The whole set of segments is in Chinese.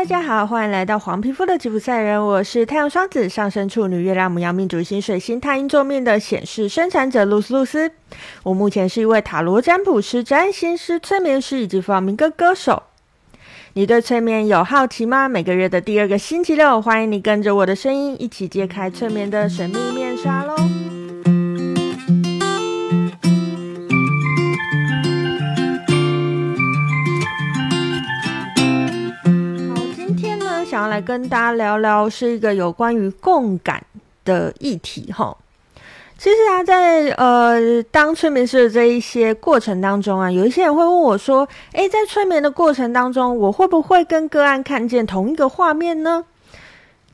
大家好，欢迎来到黄皮肤的吉普赛人，我是太阳双子上升处女月亮母羊命主星水星太阴坐命的显示生产者露丝露丝。我目前是一位塔罗占卜师、占星师、催眠师以及弗朗明歌歌手。你对催眠有好奇吗？每个月的第二个星期六，欢迎你跟着我的声音一起揭开催眠的神秘面纱喽。跟大家聊聊，是一个有关于共感的议题哈。其实啊，在呃当催眠师的这一些过程当中啊，有一些人会问我说：“诶，在催眠的过程当中，我会不会跟个案看见同一个画面呢？”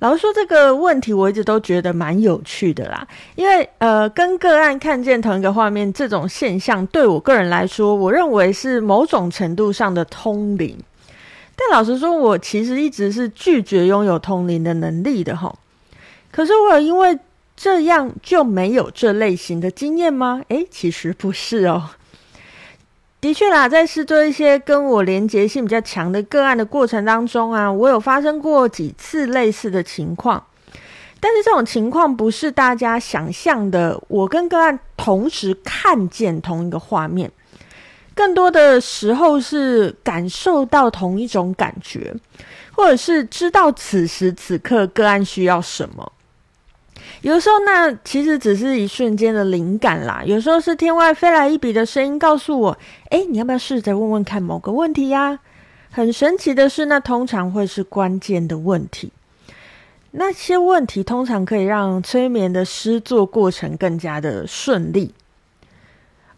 老实说，这个问题我一直都觉得蛮有趣的啦。因为呃，跟个案看见同一个画面这种现象，对我个人来说，我认为是某种程度上的通灵。但老实说，我其实一直是拒绝拥有通灵的能力的齁。可是我有因为这样就没有这类型的经验吗？诶，其实不是哦。的确啦，在试做一些跟我连结性比较强的个案的过程当中啊，我有发生过几次类似的情况。但是这种情况不是大家想象的，我跟个案同时看见同一个画面。更多的时候是感受到同一种感觉，或者是知道此时此刻个案需要什么。有时候那其实只是一瞬间的灵感啦，有时候是天外飞来一笔的声音告诉我：“诶，你要不要试着问问看某个问题呀？”很神奇的是，那通常会是关键的问题。那些问题通常可以让催眠的施作过程更加的顺利。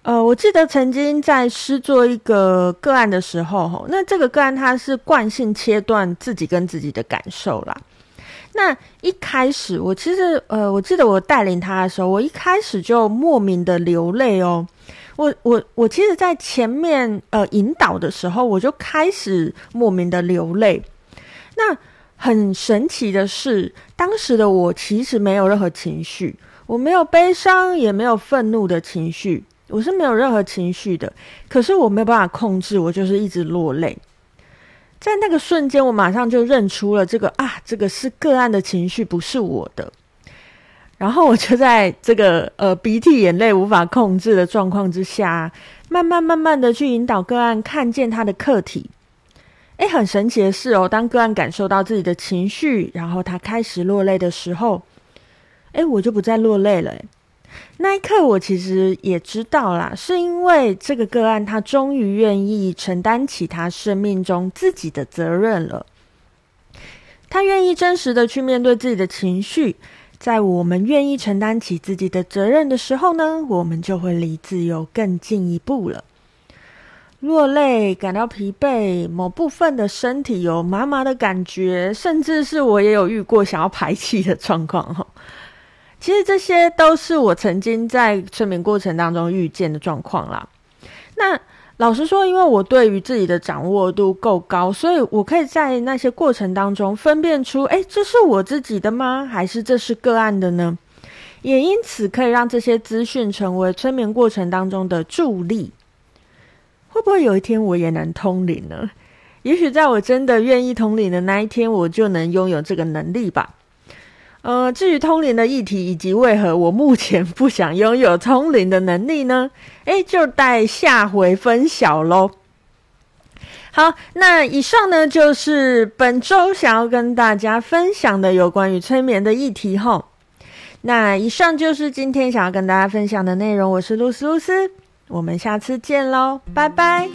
呃，我记得曾经在师做一个个案的时候，那这个个案他是惯性切断自己跟自己的感受啦。那一开始，我其实呃，我记得我带领他的时候，我一开始就莫名的流泪哦。我我我其实，在前面呃引导的时候，我就开始莫名的流泪。那很神奇的是，当时的我其实没有任何情绪，我没有悲伤，也没有愤怒的情绪。我是没有任何情绪的，可是我没有办法控制，我就是一直落泪。在那个瞬间，我马上就认出了这个啊，这个是个案的情绪，不是我的。然后我就在这个呃鼻涕眼泪无法控制的状况之下，慢慢慢慢的去引导个案看见他的客体。诶，很神奇的是哦，当个案感受到自己的情绪，然后他开始落泪的时候，诶，我就不再落泪了。那一刻，我其实也知道啦，是因为这个个案，他终于愿意承担起他生命中自己的责任了。他愿意真实的去面对自己的情绪，在我们愿意承担起自己的责任的时候呢，我们就会离自由更进一步了。落泪，感到疲惫，某部分的身体有麻麻的感觉，甚至是我也有遇过想要排气的状况哈。其实这些都是我曾经在催眠过程当中遇见的状况啦。那老实说，因为我对于自己的掌握度够高，所以我可以在那些过程当中分辨出，诶，这是我自己的吗？还是这是个案的呢？也因此可以让这些资讯成为催眠过程当中的助力。会不会有一天我也能通灵呢？也许在我真的愿意通灵的那一天，我就能拥有这个能力吧。呃，至于通灵的议题以及为何我目前不想拥有通灵的能力呢？诶，就待下回分晓喽。好，那以上呢就是本周想要跟大家分享的有关于催眠的议题齁。那以上就是今天想要跟大家分享的内容。我是露丝露丝，我们下次见喽，拜拜。